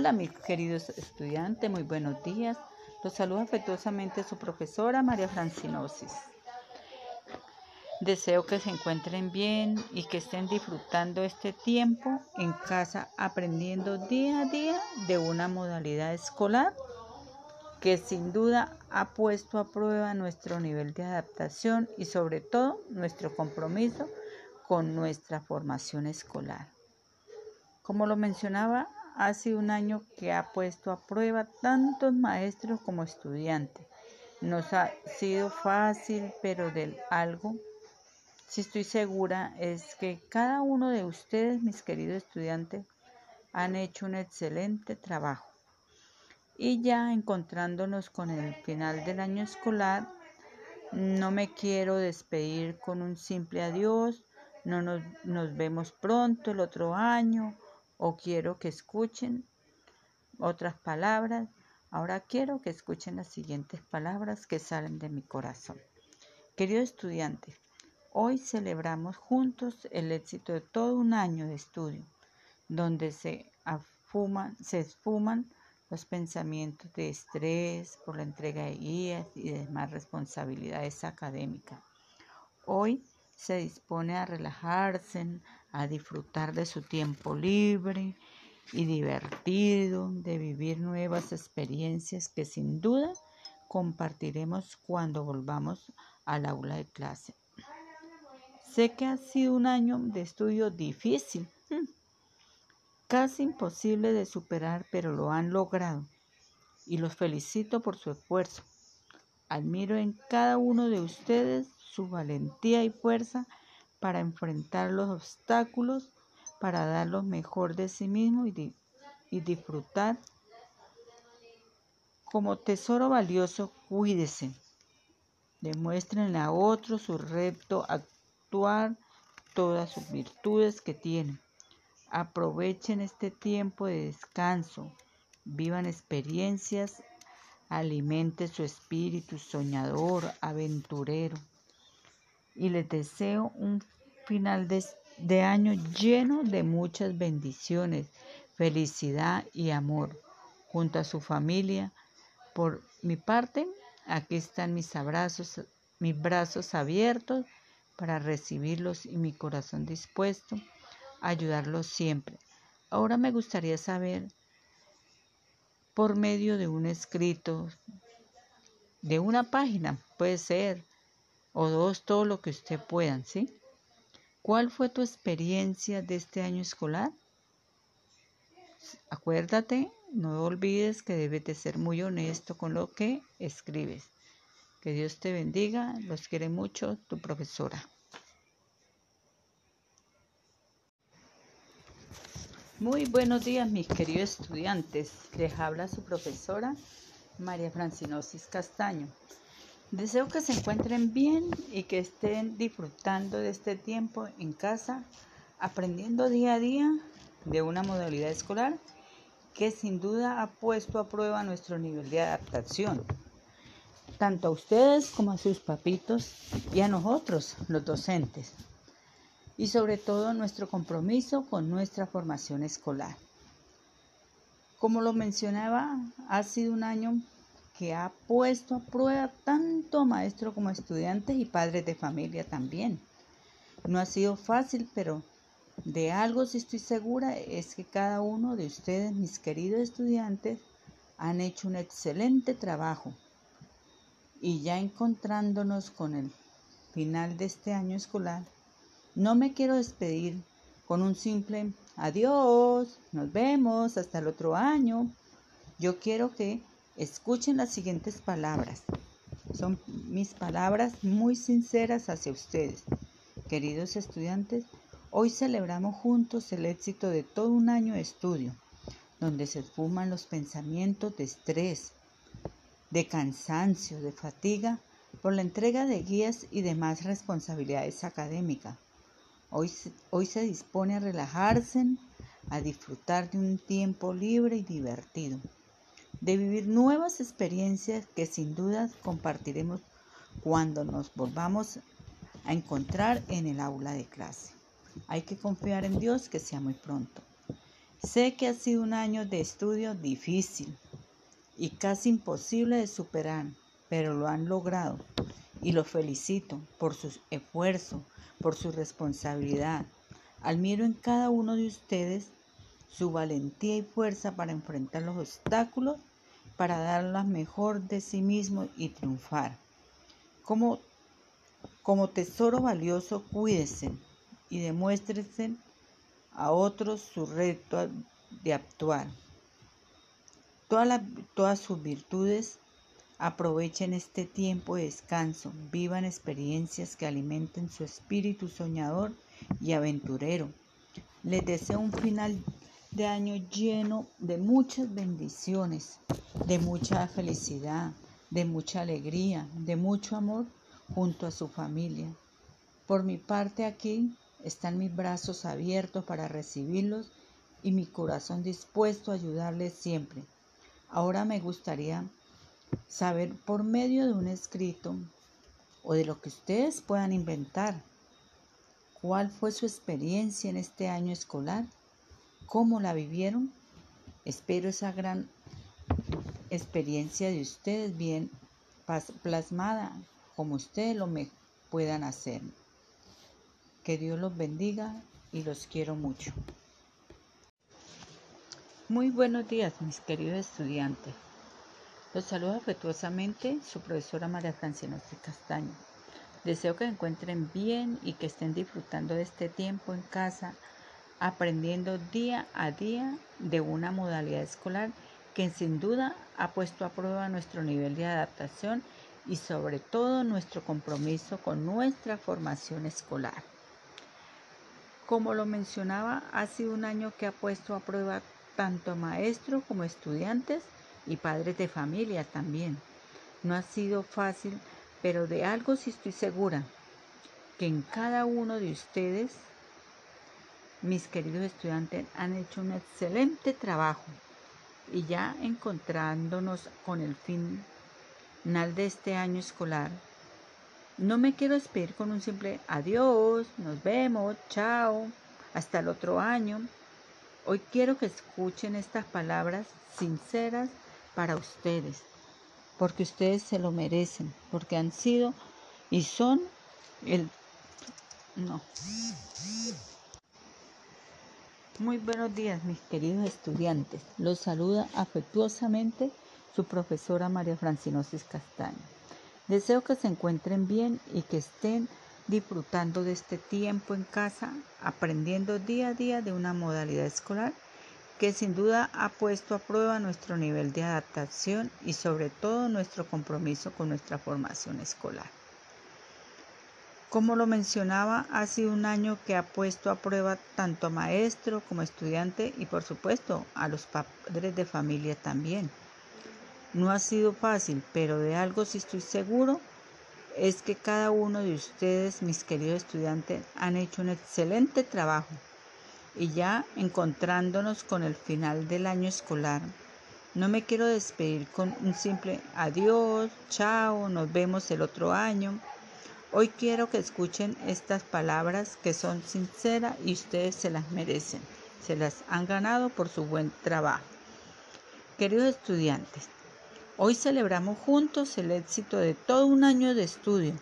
Hola mis queridos estudiantes, muy buenos días. Los saluda afectuosamente su profesora María Francinosis. Deseo que se encuentren bien y que estén disfrutando este tiempo en casa aprendiendo día a día de una modalidad escolar que sin duda ha puesto a prueba nuestro nivel de adaptación y sobre todo nuestro compromiso con nuestra formación escolar. Como lo mencionaba ha sido un año que ha puesto a prueba tantos maestros como estudiantes. Nos ha sido fácil, pero del algo, si estoy segura, es que cada uno de ustedes, mis queridos estudiantes, han hecho un excelente trabajo. Y ya encontrándonos con el final del año escolar, no me quiero despedir con un simple adiós, no nos, nos vemos pronto el otro año o quiero que escuchen otras palabras. Ahora quiero que escuchen las siguientes palabras que salen de mi corazón. Querido estudiante, hoy celebramos juntos el éxito de todo un año de estudio, donde se, se esfuman los pensamientos de estrés por la entrega de guías y demás responsabilidades académicas. Hoy se dispone a relajarse, a disfrutar de su tiempo libre y divertido, de vivir nuevas experiencias que sin duda compartiremos cuando volvamos al aula de clase. Sé que ha sido un año de estudio difícil, hmm, casi imposible de superar, pero lo han logrado y los felicito por su esfuerzo. Admiro en cada uno de ustedes su valentía y fuerza para enfrentar los obstáculos, para dar lo mejor de sí mismo y, disfrutar. Como tesoro valioso, cuídese. Demuestren a otros su reto, actuar todas sus virtudes que tienen. Aprovechen este tiempo de descanso. Vivan experiencias. Alimente su espíritu soñador, aventurero y les deseo un final de, año lleno de muchas bendiciones, felicidad y amor junto a su familia. Por mi parte, aquí están mis abrazos, mis brazos abiertos para recibirlos y mi corazón dispuesto a ayudarlos siempre. Ahora me gustaría saber, por medio de un escrito, de una página, puede ser, o dos, todo lo que usted puedan, ¿sí? ¿Cuál fue tu experiencia de este año escolar? Acuérdate, no olvides que debes de ser muy honesto con lo que escribes. Que Dios te bendiga, los quiere mucho, tu profesora. Muy buenos días, mis queridos estudiantes. Les habla su profesora María Francinosis Castaño. Deseo que se encuentren bien y que estén disfrutando de este tiempo en casa, aprendiendo día a día de una modalidad escolar que sin duda ha puesto a prueba nuestro nivel de adaptación, tanto a ustedes como a sus papitos y a nosotros, los docentes, y sobre todo nuestro compromiso con nuestra formación escolar. Como lo mencionaba, ha sido un año que ha puesto a prueba tanto a maestros como a estudiantes y padres de familia también. No ha sido fácil, pero de algo sí estoy segura es que cada uno de ustedes, mis queridos estudiantes, han hecho un excelente trabajo. Y ya encontrándonos con el final de este año escolar, no me quiero despedir con un simple adiós, nos vemos hasta el otro año. Yo quiero que Escuchen las siguientes palabras. Son mis palabras muy sinceras hacia ustedes. Queridos estudiantes, hoy celebramos juntos el éxito de todo un año de estudio, donde se esfuman los pensamientos de estrés, de cansancio, de fatiga por la entrega de guías y demás responsabilidades académicas. Hoy, hoy se dispone a relajarse, a disfrutar de un tiempo libre y divertido de vivir nuevas experiencias que sin duda compartiremos cuando nos volvamos a encontrar en el aula de clase. Hay que confiar en Dios que sea muy pronto. Sé que ha sido un año de estudio difícil y casi imposible de superar, pero lo han logrado y los felicito por su esfuerzo, por su responsabilidad. Admiro en cada uno de ustedes su valentía y fuerza para enfrentar los obstáculos, para dar lo mejor de sí mismo y triunfar. Como, como tesoro valioso, cuídense y demuéstrense a otros su reto de actuar. Todas, todas sus virtudes aprovechen este tiempo de descanso, vivan experiencias que alimenten su espíritu soñador y aventurero. Les deseo un final de año lleno de muchas bendiciones, de mucha felicidad, de mucha alegría, de mucho amor junto a su familia. Por mi parte aquí están mis brazos abiertos para recibirlos y mi corazón dispuesto a ayudarles siempre. Ahora me gustaría saber por medio de un escrito o de lo que ustedes puedan inventar cuál fue su experiencia en este año escolar, cómo la vivieron. Espero esa gran experiencia de ustedes bien plasmada como ustedes lo me puedan hacer. Que Dios los bendiga y los quiero mucho. Muy buenos días, mis queridos estudiantes. Los saludo afectuosamente su profesora María Francina Castaño. Deseo que encuentren bien y que estén disfrutando de este tiempo en casa, aprendiendo día a día de una modalidad escolar que sin duda ha puesto a prueba nuestro nivel de adaptación y sobre todo nuestro compromiso con nuestra formación escolar. Como lo mencionaba, ha sido un año que ha puesto a prueba tanto maestros como estudiantes y padres de familia también. No ha sido fácil, pero de algo sí estoy segura, que en cada uno de ustedes, mis queridos estudiantes, han hecho un excelente trabajo y ya encontrándonos con el final de este año escolar, no me quiero despedir con un simple adiós, nos vemos, chao, hasta el otro año. Hoy quiero que escuchen estas palabras sinceras para ustedes, porque ustedes se lo merecen, porque han sido y son el... No. Muy buenos días, mis queridos estudiantes. Los saluda afectuosamente su profesora María Francinosis Castaño. Deseo que se encuentren bien y que estén disfrutando de este tiempo en casa, aprendiendo día a día de una modalidad escolar que sin duda ha puesto a prueba nuestro nivel de adaptación y sobre todo nuestro compromiso con nuestra formación escolar. Como lo mencionaba, ha sido un año que ha puesto a prueba tanto a maestro como estudiante y por supuesto a los padres de familia también. No ha sido fácil, pero de algo sí estoy seguro, es que cada uno de ustedes, mis queridos estudiantes, han hecho un excelente trabajo. Y ya encontrándonos con el final del año escolar, no me quiero despedir con un simple adiós, chao, nos vemos el otro año. Hoy quiero que escuchen estas palabras que son sinceras y ustedes se las merecen. Se las han ganado por su buen trabajo. Queridos estudiantes, Hoy celebramos juntos el éxito de todo un año de estudio,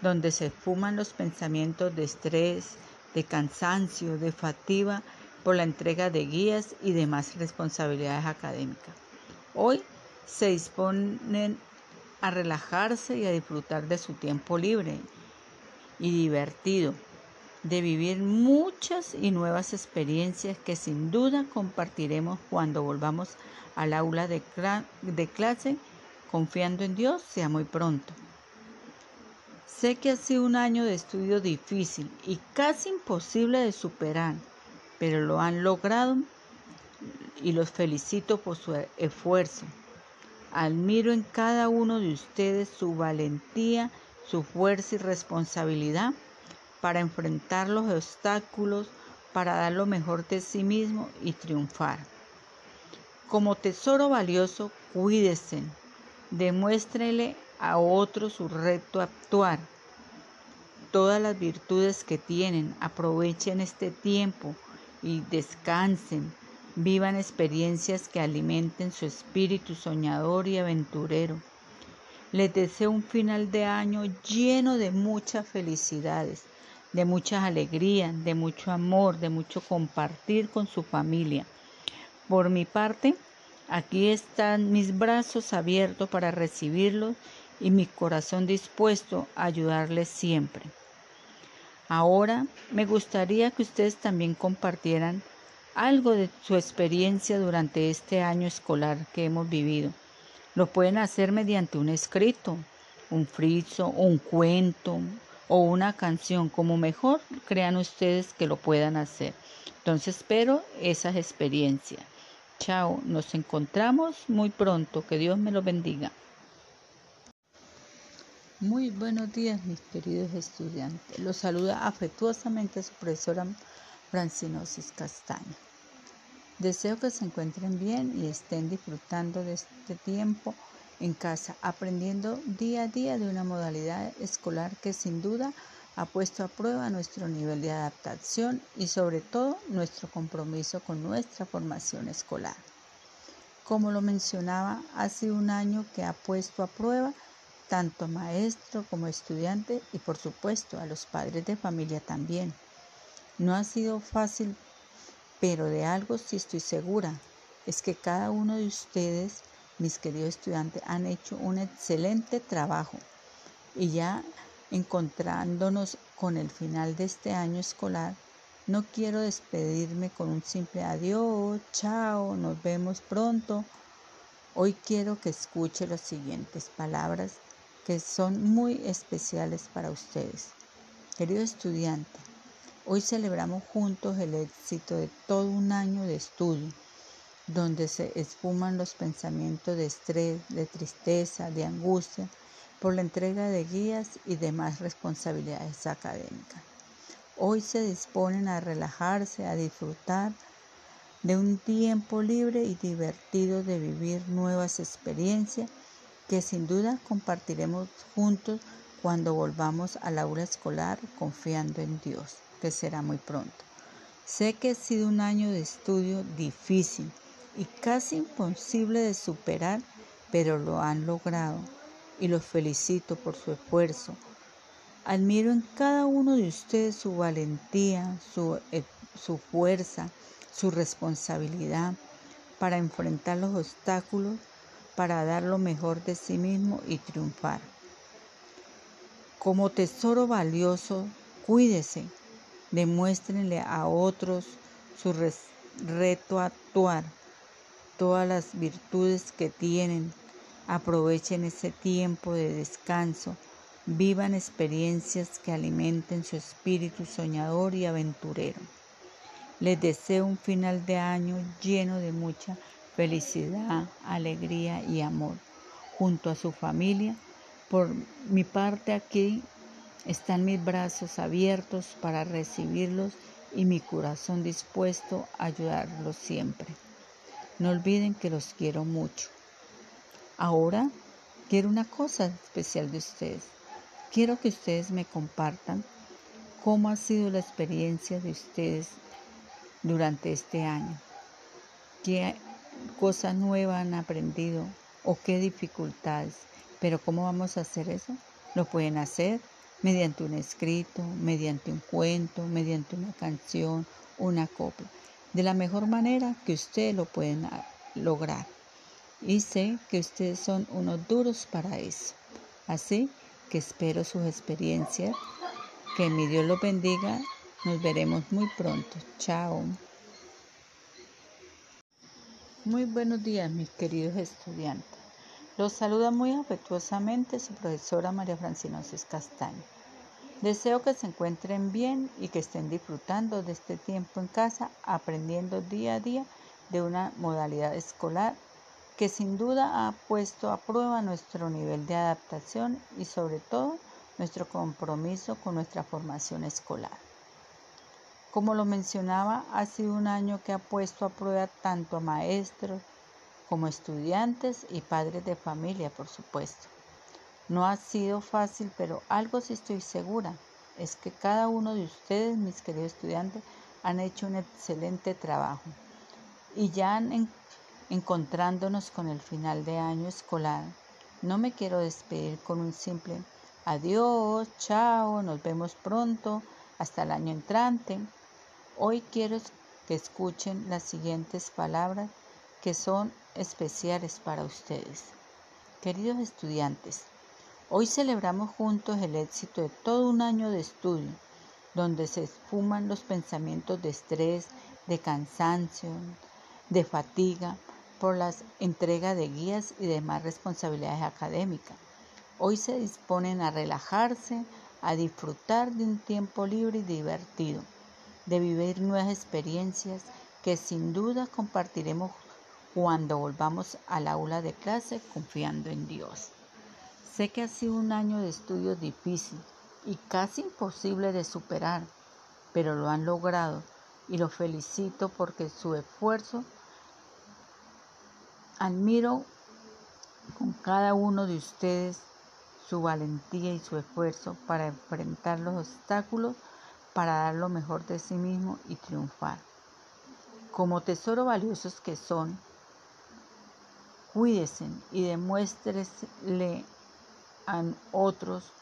donde se fuman los pensamientos de estrés, de cansancio, de fatiga por la entrega de guías y demás responsabilidades académicas. Hoy se disponen a relajarse y a disfrutar de su tiempo libre y divertido, de vivir muchas y nuevas experiencias que sin duda compartiremos cuando volvamos al aula de, clase, confiando en Dios, sea muy pronto. Sé que ha sido un año de estudio difícil y casi imposible de superar, pero lo han logrado y los felicito por su esfuerzo. Admiro en cada uno de ustedes su valentía, su fuerza y responsabilidad para enfrentar los obstáculos, para dar lo mejor de sí mismo y triunfar. Como tesoro valioso, cuídese. Demuéstrele a otros su reto actuar. Todas las virtudes que tienen, aprovechen este tiempo y descansen. Vivan experiencias que alimenten su espíritu soñador y aventurero. Les deseo un final de año lleno de muchas felicidades, de muchas alegrías, de mucho amor, de mucho compartir con su familia. Por mi parte, aquí están mis brazos abiertos para recibirlos y mi corazón dispuesto a ayudarles siempre. Ahora me gustaría que ustedes también compartieran algo de su experiencia durante este año escolar que hemos vivido. Lo pueden hacer mediante un escrito, un friso, un cuento o una canción, como mejor crean ustedes que lo puedan hacer. Entonces espero esas experiencias. Chao, nos encontramos muy pronto. Que Dios me lo bendiga. Muy buenos días, mis queridos estudiantes. Los saluda afectuosamente su profesora Francinosis Castaña. Deseo que se encuentren bien y estén disfrutando de este tiempo en casa, aprendiendo día a día de una modalidad escolar que sin duda ha puesto a prueba nuestro nivel de adaptación y sobre todo nuestro compromiso con nuestra formación escolar. Como lo mencionaba, ha sido un año que ha puesto a prueba tanto maestro como estudiante y por supuesto a los padres de familia también. No ha sido fácil, pero de algo sí estoy segura, es que cada uno de ustedes, mis queridos estudiantes, han hecho un excelente trabajo y ya encontrándonos con el final de este año escolar, no quiero despedirme con un simple adiós, chao, nos vemos pronto. Hoy quiero que escuche las siguientes palabras que son muy especiales para ustedes. Querido estudiante, hoy celebramos juntos el éxito de todo un año de estudio, donde se esfuman los pensamientos de estrés, de tristeza, de angustia, por la entrega de guías y demás responsabilidades académicas. Hoy se disponen a relajarse, a disfrutar de un tiempo libre y divertido de vivir nuevas experiencias que sin duda compartiremos juntos cuando volvamos al aula escolar confiando en Dios, que será muy pronto. Sé que ha sido un año de estudio difícil y casi imposible de superar, pero lo han logrado y los felicito por su esfuerzo. Admiro en cada uno de ustedes su valentía, su, eh, su fuerza, su responsabilidad para enfrentar los obstáculos para dar lo mejor de sí mismo y triunfar. Como tesoro valioso, cuídese, demuéstrenle a otros su reto a actuar, todas las virtudes que tienen, aprovechen ese tiempo de descanso, vivan experiencias que alimenten su espíritu soñador y aventurero. Les deseo un final de año lleno de mucha felicidad, alegría y amor junto a su familia. Por mi parte aquí están mis brazos abiertos para recibirlos y mi corazón dispuesto a ayudarlos siempre. No olviden que los quiero mucho. Ahora quiero una cosa especial de ustedes. Quiero que ustedes me compartan cómo ha sido la experiencia de ustedes durante este año. ¿Qué cosas nuevas han aprendido o qué dificultades. Pero ¿cómo vamos a hacer eso? Lo pueden hacer mediante un escrito, mediante un cuento, mediante una canción, una copla. De la mejor manera que ustedes lo pueden lograr. Y sé que ustedes son unos duros para eso. Así que espero sus experiencias. Que mi Dios los bendiga. Nos veremos muy pronto. Chao. Muy buenos días, mis queridos estudiantes. Los saluda muy afectuosamente su profesora María Francinosis Castaño. Deseo que se encuentren bien y que estén disfrutando de este tiempo en casa, aprendiendo día a día de una modalidad escolar que sin duda ha puesto a prueba nuestro nivel de adaptación y sobre todo nuestro compromiso con nuestra formación escolar. Como lo mencionaba, ha sido un año que ha puesto a prueba tanto a maestros como estudiantes y padres de familia, por supuesto. No ha sido fácil, pero algo sí estoy segura, es que cada uno de ustedes, mis queridos estudiantes, han hecho un excelente trabajo. Y ya encontrándonos con el final de año escolar, no me quiero despedir con un simple adiós, chao, nos vemos pronto, hasta el año entrante. Hoy quiero que escuchen las siguientes palabras que son especiales para ustedes. Queridos estudiantes, hoy celebramos juntos el éxito de todo un año de estudio, donde se esfuman los pensamientos de estrés, de cansancio, de fatiga, por la entrega de guías y demás responsabilidades académicas. Hoy se disponen a relajarse, a disfrutar de un tiempo libre y divertido, de vivir nuevas experiencias que sin duda compartiremos cuando volvamos al aula de clase confiando en Dios. Sé que ha sido un año de estudio difícil y casi imposible de superar, pero lo han logrado y lo felicito porque su esfuerzo Admiro con cada uno de ustedes su valentía y su esfuerzo para enfrentar los obstáculos, para dar lo mejor de sí mismo y triunfar. Como tesoro valiosos que son, cuídense y demuéstresle a otros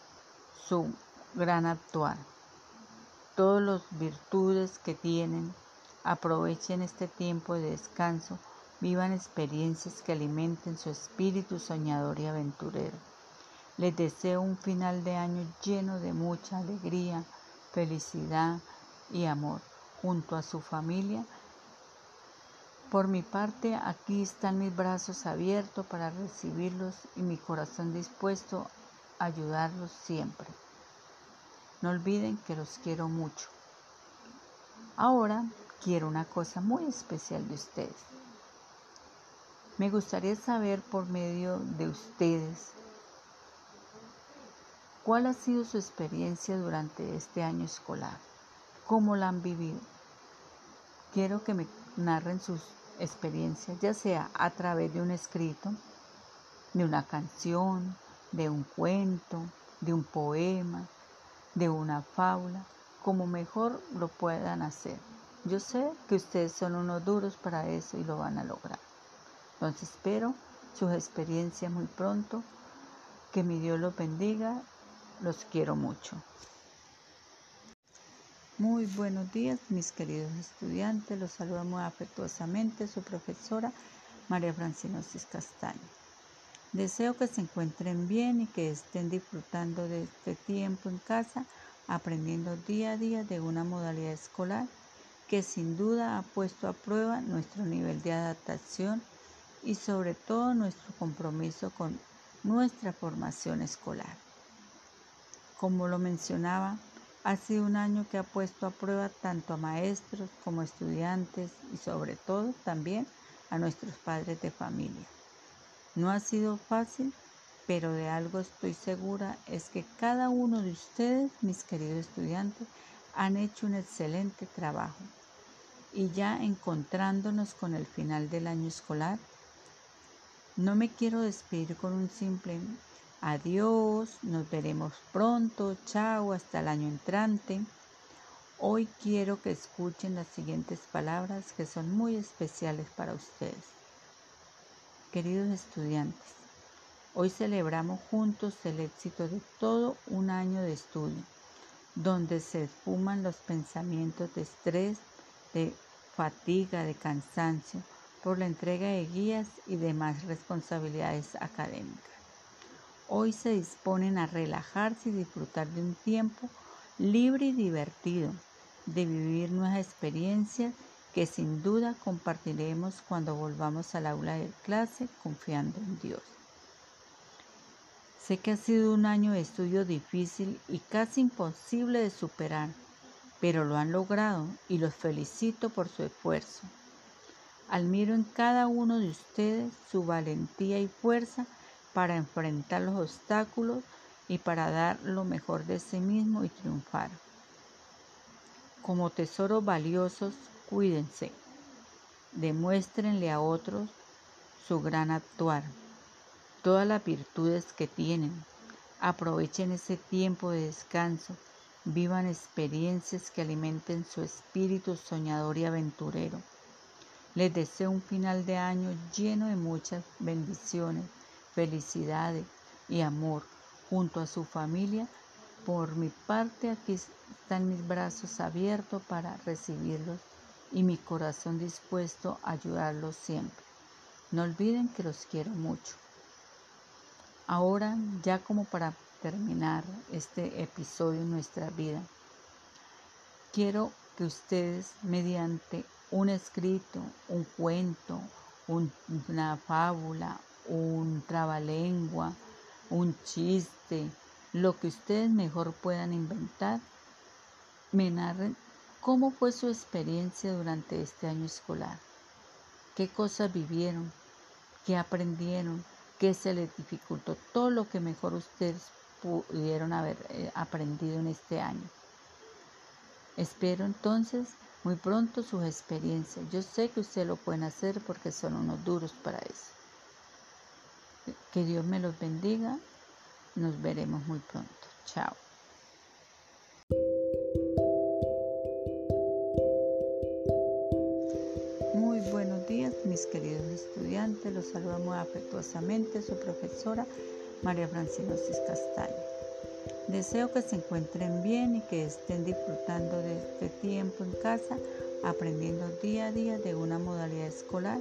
su gran actuar. Todas las virtudes que tienen, aprovechen este tiempo de descanso Vivan experiencias que alimenten su espíritu soñador y aventurero. Les deseo un final de año lleno de mucha alegría, felicidad y amor junto a su familia. Por mi parte, aquí están mis brazos abiertos para recibirlos y mi corazón dispuesto a ayudarlos siempre. No olviden que los quiero mucho. Ahora quiero una cosa muy especial de ustedes. Me gustaría saber por medio de ustedes cuál ha sido su experiencia durante este año escolar, cómo la han vivido. Quiero que me narren sus ya sea a través de un escrito, de una canción, de un cuento, de un poema, de una fábula, como mejor lo puedan hacer. Yo sé que ustedes son unos duros para eso y lo van a lograr. Entonces espero sus experiencias muy pronto. Que mi Dios los bendiga. Los quiero mucho. Muy buenos días, mis queridos estudiantes. Los saludamos afectuosamente su profesora María Francinosis Castaño. Deseo que se encuentren bien y que estén disfrutando de este tiempo en casa, aprendiendo día a día de una modalidad escolar que sin duda ha puesto a prueba nuestro nivel de adaptación y sobre todo nuestro compromiso con nuestra formación escolar. Como lo mencionaba, ha sido un año que ha puesto a prueba tanto a maestros como a estudiantes y sobre todo también a nuestros padres de familia. No ha sido fácil, pero de algo estoy segura es que cada uno de ustedes, mis queridos estudiantes, han hecho un excelente trabajo. Y ya encontrándonos con el final del año escolar, no me quiero despedir con un simple adiós, nos veremos pronto, chao, hasta el año entrante. Hoy quiero que escuchen las siguientes palabras que son muy especiales para ustedes. Queridos estudiantes, hoy celebramos juntos el éxito de todo un año de estudio, donde se esfuman los pensamientos de estrés, de fatiga, de cansancio, por la entrega de guías y demás responsabilidades académicas. Hoy se disponen a relajarse y disfrutar de un tiempo libre y divertido, de vivir nuevas experiencias que sin duda compartiremos cuando volvamos al aula de clase confiando en Dios. Sé que ha sido un año de estudio difícil y casi imposible de superar, pero lo han logrado y los felicito por su esfuerzo. Admiro en cada uno de ustedes su valentía y fuerza para enfrentar los obstáculos y para dar lo mejor de sí mismo y triunfar. Como tesoros valiosos, cuídense. Demuéstrenle a otros su gran actuar, todas las virtudes que tienen. Aprovechen ese tiempo de descanso. Vivan experiencias que alimenten su espíritu soñador y aventurero Les deseo un final de año lleno de muchas bendiciones, felicidades y amor junto a su familia. Por mi parte, aquí están mis brazos abiertos para recibirlos y mi corazón dispuesto a ayudarlos siempre. No olviden que los quiero mucho. Ahora, ya como para terminar este episodio en nuestra vida, quiero que ustedes mediante un escrito, un cuento, una fábula, un trabalengua, un chiste, lo que ustedes mejor puedan inventar, me narren cómo fue su experiencia durante este año escolar, qué cosas vivieron, qué aprendieron, qué se les dificultó, todo lo que mejor ustedes pudieron haber eh, aprendido en este año. Espero entonces muy pronto sus experiencias. Yo sé que ustedes lo pueden hacer porque son unos duros para eso. Que Dios me los bendiga. Nos veremos muy pronto. Chao. mis queridos estudiantes. Los saludamos afectuosamente su profesora María Francinosis Castaño. Deseo que se encuentren bien y que estén disfrutando de este tiempo en casa, aprendiendo día a día de una modalidad escolar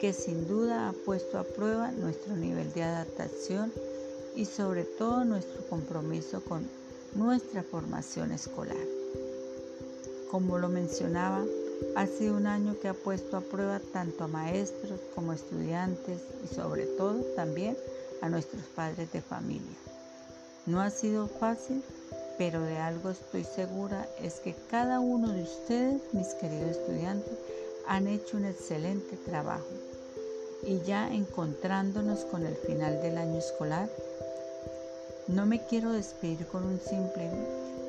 que sin duda ha puesto a prueba nuestro nivel de adaptación y sobre todo nuestro compromiso con nuestra formación escolar. Como lo mencionaba, ha sido un año que ha puesto a prueba tanto a maestros como estudiantes y sobre todo también a nuestros padres de familia. No ha sido fácil, pero de algo estoy segura es que cada uno de ustedes, mis queridos estudiantes, han hecho un excelente trabajo. Y ya encontrándonos con el final del año escolar, no me quiero despedir con un simple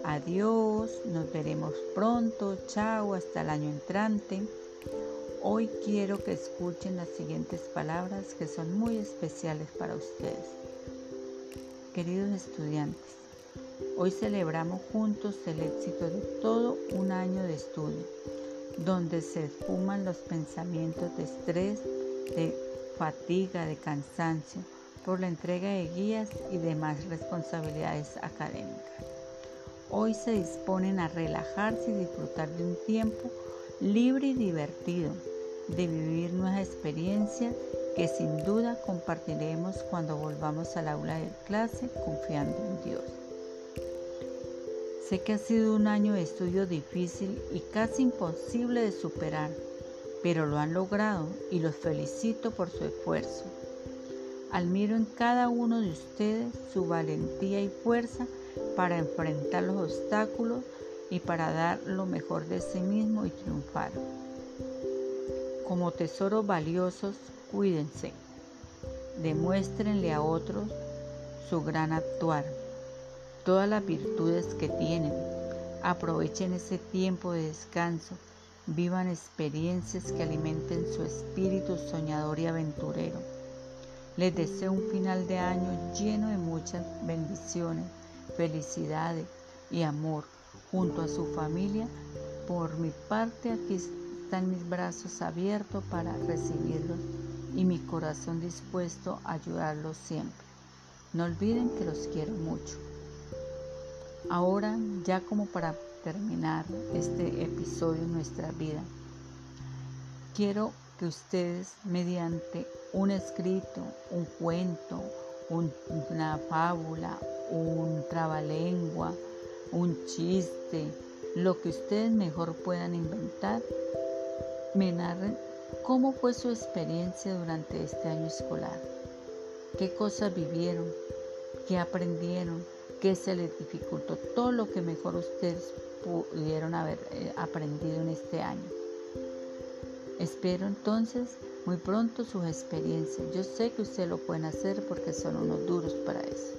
Adiós, nos veremos pronto, chao, hasta el año entrante. Hoy quiero que escuchen las siguientes palabras que son muy especiales para ustedes. Queridos estudiantes, hoy celebramos juntos el éxito de todo un año de estudio, donde se esfuman los pensamientos de estrés, de fatiga, de cansancio, por la entrega de guías y demás responsabilidades académicas hoy se disponen a relajarse y disfrutar de un tiempo libre y divertido, de vivir nuevas experiencias que sin duda compartiremos cuando volvamos al aula de clase confiando en Dios. Sé que ha sido un año de estudio difícil y casi imposible de superar, pero lo han logrado y los felicito por su esfuerzo. Admiro en cada uno de ustedes su valentía y fuerza para enfrentar los obstáculos y para dar lo mejor de sí mismo y triunfar. Como tesoros valiosos, cuídense. Demuéstrenle a otros su gran actuar, todas las virtudes que tienen. Aprovechen ese tiempo de descanso. Vivan experiencias que alimenten su espíritu soñador y aventurero. Les deseo un final de año lleno de muchas bendiciones felicidades y amor junto a su familia. Por mi parte aquí están mis brazos abiertos para recibirlos y mi corazón dispuesto a ayudarlos siempre. No olviden que los quiero mucho. Ahora, ya como para terminar este episodio en nuestra vida, quiero que ustedes mediante un escrito, un cuento, una fábula, un trabalengua, un chiste, lo que ustedes mejor puedan inventar, me narren cómo fue su experiencia durante este año escolar, qué cosas vivieron, qué aprendieron, qué se les dificultó, todo lo que mejor ustedes pudieron haber eh, aprendido en este año. Espero entonces muy pronto sus experiencias. Yo sé que ustedes lo pueden hacer porque son unos duros para eso.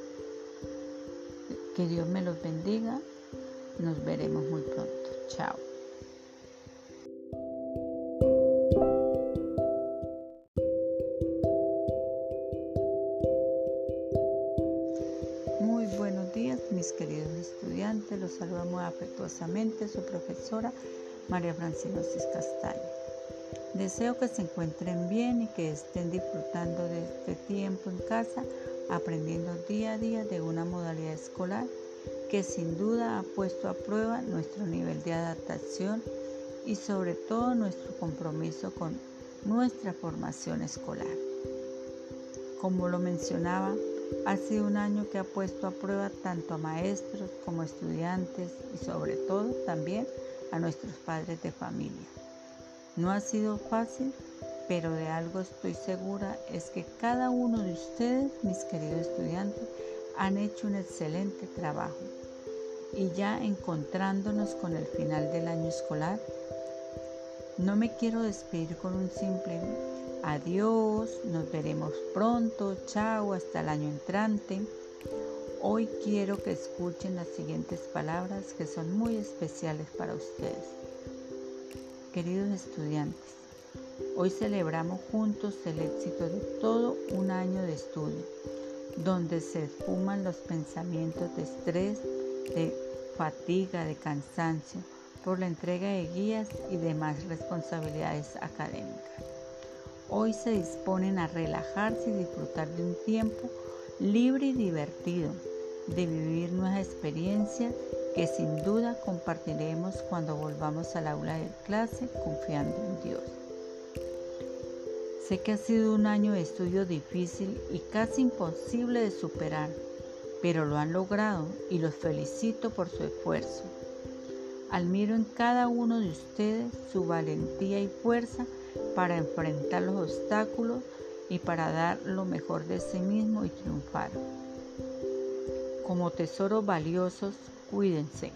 Que Dios me los bendiga. Nos veremos muy pronto. Chao. Su profesora María Francinosis Castaño. Deseo que se encuentren bien y que estén disfrutando de este tiempo en casa, aprendiendo día a día de una modalidad escolar que sin duda ha puesto a prueba nuestro nivel de adaptación y sobre todo nuestro compromiso con nuestra formación escolar. Como lo mencionaba, ha sido un año que ha puesto a prueba tanto a maestros como estudiantes y sobre todo también a nuestros padres de familia. No ha sido fácil, pero de algo estoy segura es que cada uno de ustedes, mis queridos estudiantes, han hecho un excelente trabajo. Y ya encontrándonos con el final del año escolar, no me quiero despedir con un simple adiós, nos veremos pronto, chao, hasta el año entrante. Hoy quiero que escuchen las siguientes palabras que son muy especiales para ustedes. Queridos estudiantes, hoy celebramos juntos el éxito de todo un año de estudio, donde se esfuman los pensamientos de estrés, de fatiga, de cansancio, por la entrega de guías y demás responsabilidades académicas. Hoy se disponen a relajarse y disfrutar de un tiempo libre y divertido, de vivir nuevas experiencias que sin duda compartiremos cuando volvamos al aula de clase confiando en Dios. Sé que ha sido un año de estudio difícil y casi imposible de superar, pero lo han logrado y los felicito por su esfuerzo. Admiro en cada uno de ustedes su valentía y fuerza para enfrentar los obstáculos y para dar lo mejor de sí mismo y triunfar. Como tesoros valiosos, cuídense.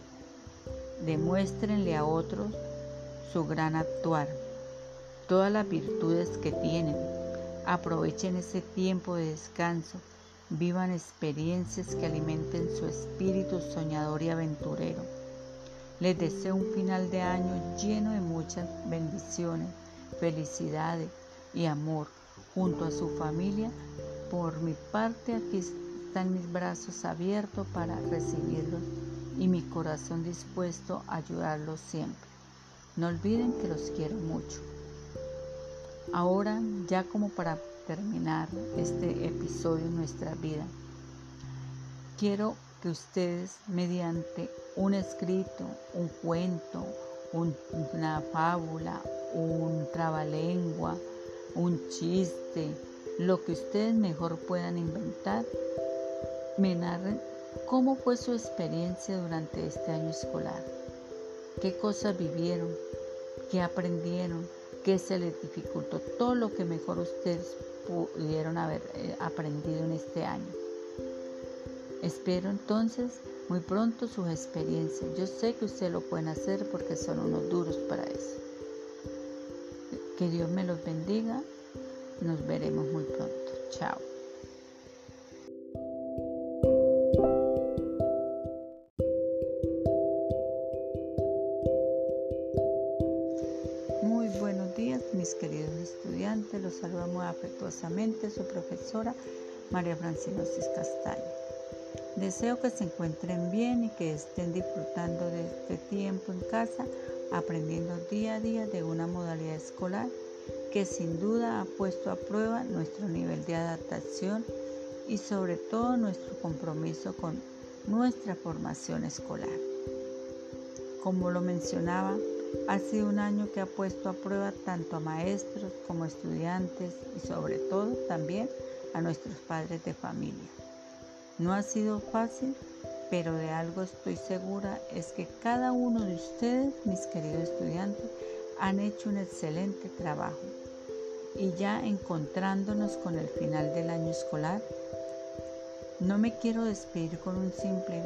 Demuéstrenle a otros su gran actuar, todas las virtudes que tienen. Aprovechen ese tiempo de descanso. Vivan experiencias que alimenten su espíritu soñador y aventurero les deseo un final de año lleno de muchas bendiciones, felicidades y amor junto a su familia. Por mi parte aquí están mis brazos abiertos para recibirlos y mi corazón dispuesto a ayudarlos siempre. No olviden que los quiero mucho. Ahora, ya como para terminar este episodio en nuestra vida, quiero que ustedes mediante un escrito, un cuento, una fábula, un trabalengua, un chiste, lo que ustedes mejor puedan inventar, me narren cómo fue su experiencia durante este año escolar, qué cosas vivieron, qué aprendieron, qué se les dificultó, todo lo que mejor ustedes pudieron haber eh, aprendido en este año. Espero entonces muy pronto sus experiencias. Yo sé que ustedes lo pueden hacer porque son unos duros para eso. Que Dios me los bendiga. Nos veremos muy pronto. Chao. Muy buenos días mis queridos estudiantes. Los saludamos afectuosamente su profesora María Francinosis Castaño. Deseo que se encuentren bien y que estén disfrutando de este tiempo en casa, aprendiendo día a día de una modalidad escolar que sin duda ha puesto a prueba nuestro nivel de adaptación y sobre todo nuestro compromiso con nuestra formación escolar. Como lo mencionaba, ha sido un año que ha puesto a prueba tanto a maestros como estudiantes y sobre todo también a nuestros padres de familia. No ha sido fácil, pero de algo estoy segura es que cada uno de ustedes, mis queridos estudiantes, han hecho un excelente trabajo. Y ya encontrándonos con el final del año escolar, no me quiero despedir con un simple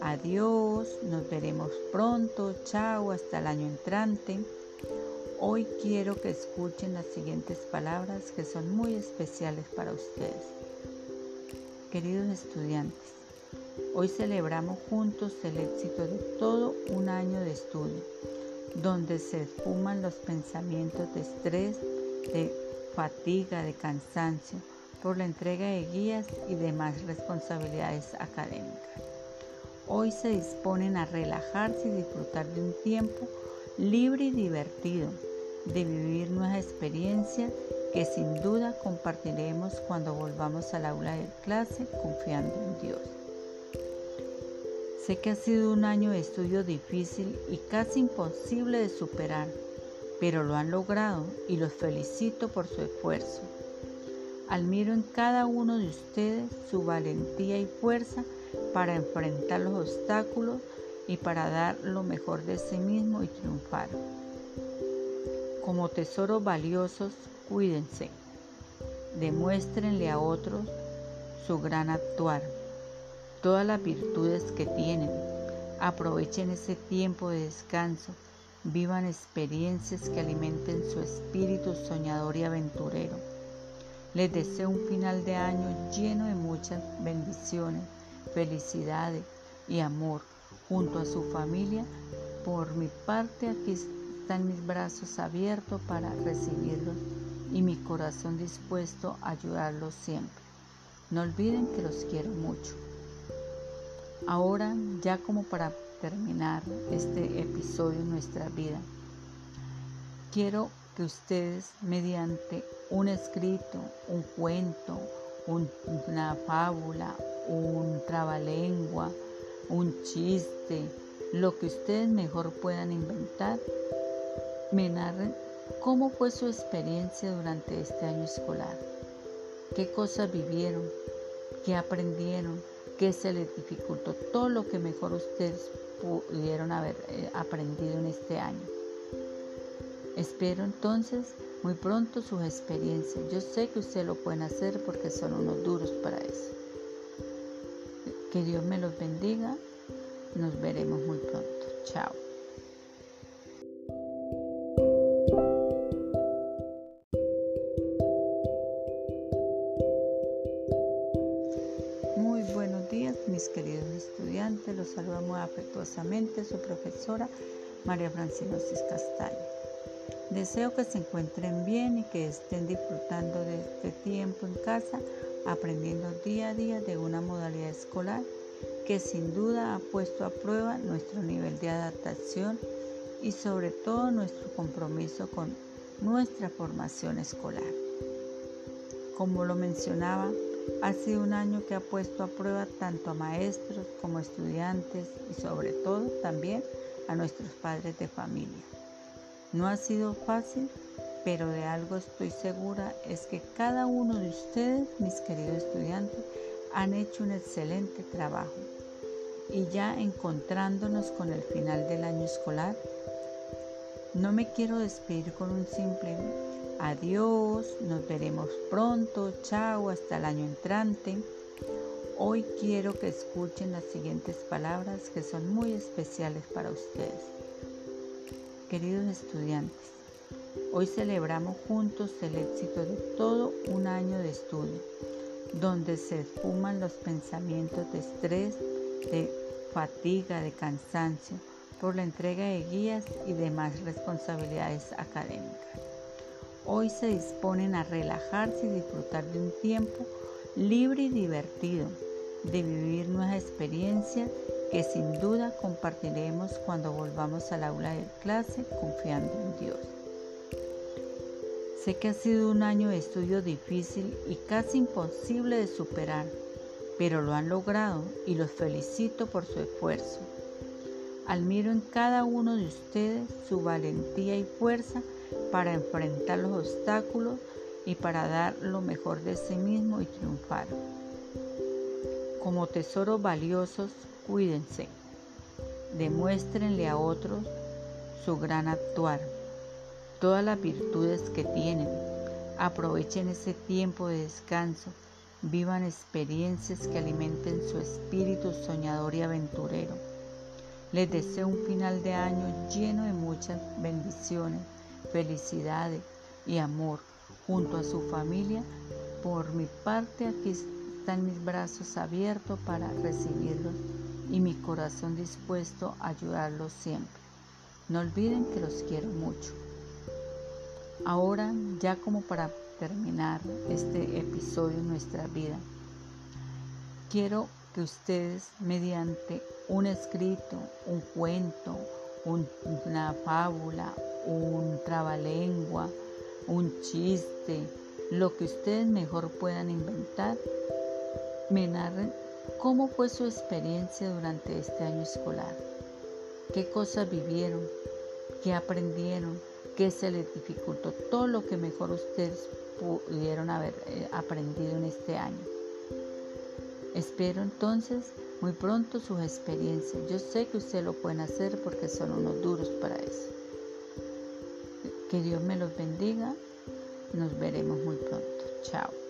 adiós, nos veremos pronto, chao, hasta el año entrante. Hoy quiero que escuchen las siguientes palabras que son muy especiales para ustedes. Queridos estudiantes, hoy celebramos juntos el éxito de todo un año de estudio, donde se esfuman los pensamientos de estrés, de fatiga, de cansancio, por la entrega de guías y demás responsabilidades académicas. Hoy se disponen a relajarse y disfrutar de un tiempo libre y divertido, de vivir nuevas experiencias que sin duda compartiremos cuando volvamos al aula de clase confiando en Dios. Sé que ha sido un año de estudio difícil y casi imposible de superar, pero lo han logrado y los felicito por su esfuerzo. Admiro en cada uno de ustedes su valentía y fuerza para enfrentar los obstáculos y para dar lo mejor de sí mismo y triunfar. Como tesoros valiosos, cuídense. Demuéstrenle a otros su gran actuar, todas las virtudes que tienen. Aprovechen ese tiempo de descanso. Vivan experiencias que alimenten su espíritu soñador y aventurero. Les deseo un final de año lleno de muchas bendiciones, felicidades y amor junto a su familia. Por mi parte, aquí están mis brazos abiertos para recibirlos y mi corazón dispuesto a ayudarlos siempre. No olviden que los quiero mucho. Ahora, ya como para terminar este episodio en nuestra vida, quiero que ustedes mediante un escrito, un cuento, una fábula, un trabalengua, un chiste, lo que ustedes mejor puedan inventar, me narren cómo fue su experiencia durante este año escolar, qué cosas vivieron, qué aprendieron, qué se les dificultó, todo lo que mejor ustedes pudieron haber eh, aprendido en este año. Espero entonces muy pronto sus experiencias. Yo sé que ustedes lo pueden hacer porque son unos duros para eso. Que Dios me los bendiga. Nos veremos muy pronto. Chao. Su profesora María Francina Castaño. Deseo que se encuentren bien y que estén disfrutando de este tiempo en casa aprendiendo día a día de una modalidad escolar que sin duda ha puesto a prueba nuestro nivel de adaptación y sobre todo nuestro compromiso con nuestra formación escolar. Como lo mencionaba, ha sido un año que ha puesto a prueba tanto a maestros como estudiantes y sobre todo también a nuestros padres de familia. No ha sido fácil, pero de algo estoy segura es que cada uno de ustedes, mis queridos estudiantes, han hecho un excelente trabajo. Y ya encontrándonos con el final del año escolar, no me quiero despedir con un simple adiós, nos veremos pronto, chao, hasta el año entrante. Hoy quiero que escuchen las siguientes palabras que son muy especiales para ustedes. Queridos estudiantes, Hoy celebramos juntos el éxito de todo un año de estudio, donde se esfuman los pensamientos de estrés, de fatiga, de cansancio, por la entrega de guías y demás responsabilidades académicas. Hoy se disponen a relajarse y disfrutar de un tiempo libre y divertido, de vivir nuevas experiencias que sin duda compartiremos cuando volvamos al aula de clase confiando en Dios. Sé que ha sido un año de estudio difícil y casi imposible de superar, pero lo han logrado y los felicito por su esfuerzo. Admiro en cada uno de ustedes su valentía y fuerza para enfrentar los obstáculos y para dar lo mejor de sí mismo y triunfar. Como tesoros valiosos, cuídense. Demuéstrenle a otros su gran actuar todas las virtudes que tienen. Aprovechen ese tiempo de descanso. Vivan experiencias que alimenten su espíritu soñador y aventurero. Les deseo un final de año lleno de muchas bendiciones, felicidades y amor junto a su familia. Por mi parte aquí están mis brazos abiertos para recibirlos y mi corazón dispuesto a ayudarlos siempre. No olviden que los quiero mucho. Ahora, ya como para terminar este episodio en nuestra vida, quiero que ustedes mediante un escrito, un cuento, una fábula, un trabalengua, un chiste, lo que ustedes mejor puedan inventar, me narren cómo fue su experiencia durante este año escolar, qué cosas vivieron, qué aprendieron, qué se les dificultó, todo lo que mejor ustedes pudieron haber eh, aprendido en este año. Espero entonces muy pronto sus experiencias. Yo sé que ustedes lo pueden hacer porque son unos duros para eso. Que Dios me los bendiga. Nos veremos muy pronto. Chao.